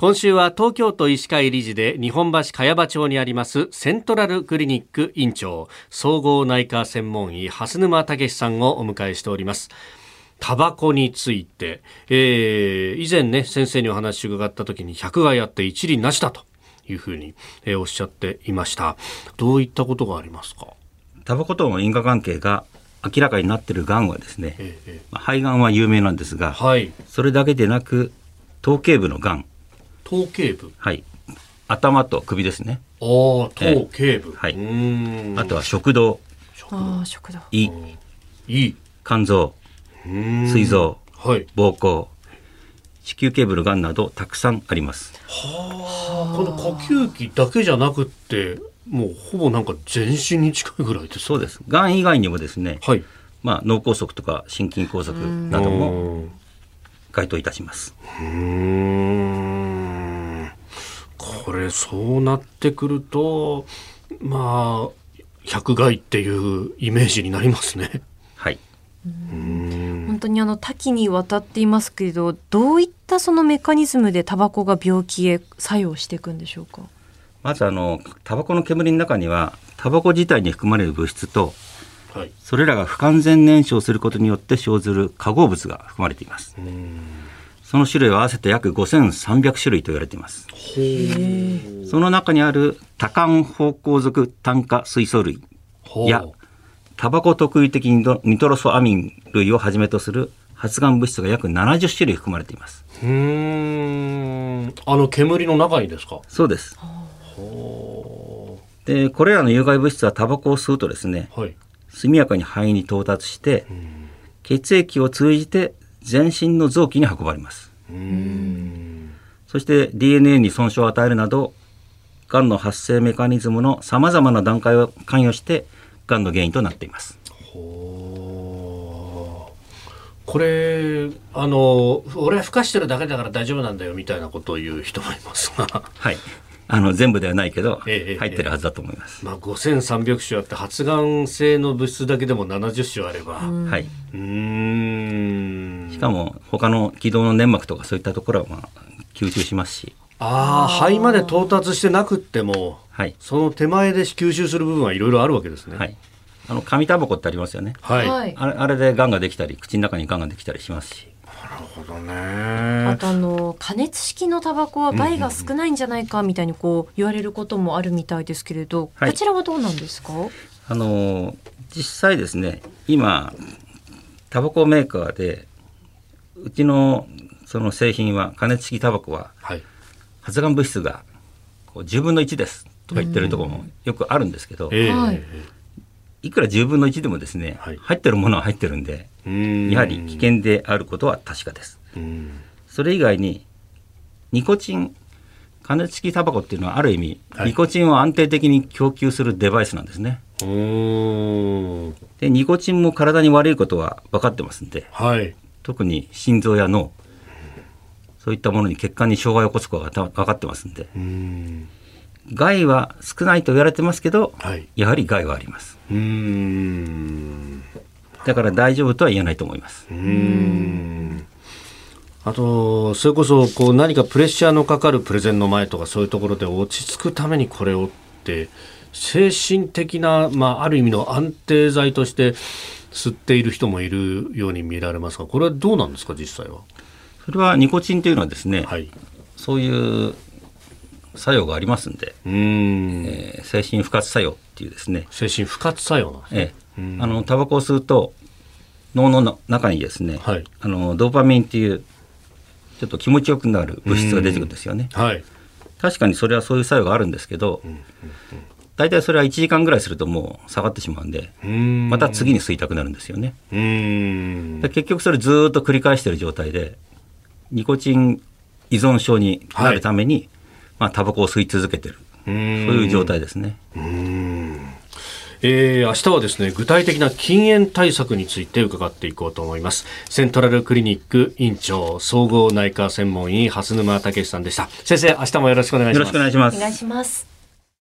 今週は東京都医師会理事で日本橋茅場町にありますセントラルクリニック院長総合内科専門医蓮沼武さんをお迎えしております。タバコについて、えー、以前ね先生にお話を伺った時に100害あって一理なしだというふうに、えー、おっしゃっていました。どういったことがありますか？タバコとの因果関係が明らかになっているがんはですね、ええ、肺がんは有名なんですが、はい、それだけでなく頭頸部のがん頭頸部。はい。頭と首ですね。ああ頭頸部、はい。あとは食道。あ食道。胃。胃。肝臓。膵臓、はい、膀胱。子宮頸部のがんなどたくさんあります。はあ。この呼吸器だけじゃなくってもうほぼなんか全身に近いぐらいです、そうです。がん以外にもですね、はい、まあ脳梗塞とか心筋梗塞なども該当いたします。うんこれそうなってくるとまあ百害っていうイメージになりますね。はい。本当にあの多岐にわたっていますけれどどういったそのメカニズムでタバコが病気へ作用していくんでしょうか？まずあのタバコの煙の中にはタバコ自体に含まれる物質と、はい、それらが不完全燃焼することによって生ずる化合物が含まれていますその種類は合わせて約5300種類と言われています。その中にある多環芳香属炭化水素類やタバコ特異的ニトロソアミン類をはじめとする発がん物質が約70種類含まれています。うん。あの煙の中にですか？そうです。でこれらの有害物質はタバコを吸うとですね、はい、速やかに肺に到達して血液を通じて全身の臓器に運ばれます。そして DNA に損傷を与えるなどがんの発生メカニズムのさまざまな段階を関与してがんの原因となっています。これあの俺は孵化してるだけだから大丈夫なんだよみたいなことを言う人もいますが。はい。あの全部ではないけど、入ってるはずだと思います。まあ5300種あって発がん性の物質だけでも70種あれば、はい。うん。しかも他の気道の粘膜とかそういったところはまあ吸収しますし。ああ肺まで到達してなくっても、はい、その手前で吸収する部分はいろいろあるわけですね。はい。あの紙タバコってありますよね。はい。あれあれでがんができたり口の中にがんができたりしますし。なるほどね。あとあの加熱式のタバコは害が少ないんじゃないかみたいにこう言われることもあるみたいですけれど、はい、こちらはどうなんですか？あの実際ですね、今タバコメーカーでうちのその製品は加熱式タバコは、はい、発がん物質がこう10分の1ですとか言ってるところもよくあるんですけど、えー、い。くら10分の1でもですね、はい、入ってるものは入ってるんで。やはり危険であることは確かです。それ以外にニコチン加熱式タバコっていうのはある意味、はい、ニコチンを安定的に供給するデバイスなんですね。でニコチンも体に悪いことは分かってますんで、はい、特に心臓や脳そういったものに血管に障害を起こすことが分かってますんで害は少ないと言われてますけど、はい、やはり害はあります。だから大丈夫とは言えないと思います。うんあと、それこそこう何かプレッシャーのかかるプレゼンの前とかそういうところで落ち着くためにこれをって精神的な、まあ、ある意味の安定剤として吸っている人もいるように見られますがこれはどうなんですか実際は？それはニコチンというのはですね、はい、そういう作用がありますんで、うん、えー、精神不活作用っていうですね。精神不活作用なんですね、ええ。あのタバコを吸うと脳の中にですね、はい、あのドーパミンっていうちょっと気持ちよくなる物質が出てくるんですよね。はい、確かにそれはそういう作用があるんですけど、大体それは1時間ぐらいするともう下がってしまうんでまた次に吸いたくなるんですよね。結局それずっと繰り返してる状態でニコチン依存症になるために、はい、まあタバコを吸い続けてる。そういう状態ですね。えー、明日はですね具体的な禁煙対策について伺っていこうと思います。セントラルクリニック院長総合内科専門医蓮沼武さんでした。先生明日もよろしくお願いします。よろしくお願いします。お願いします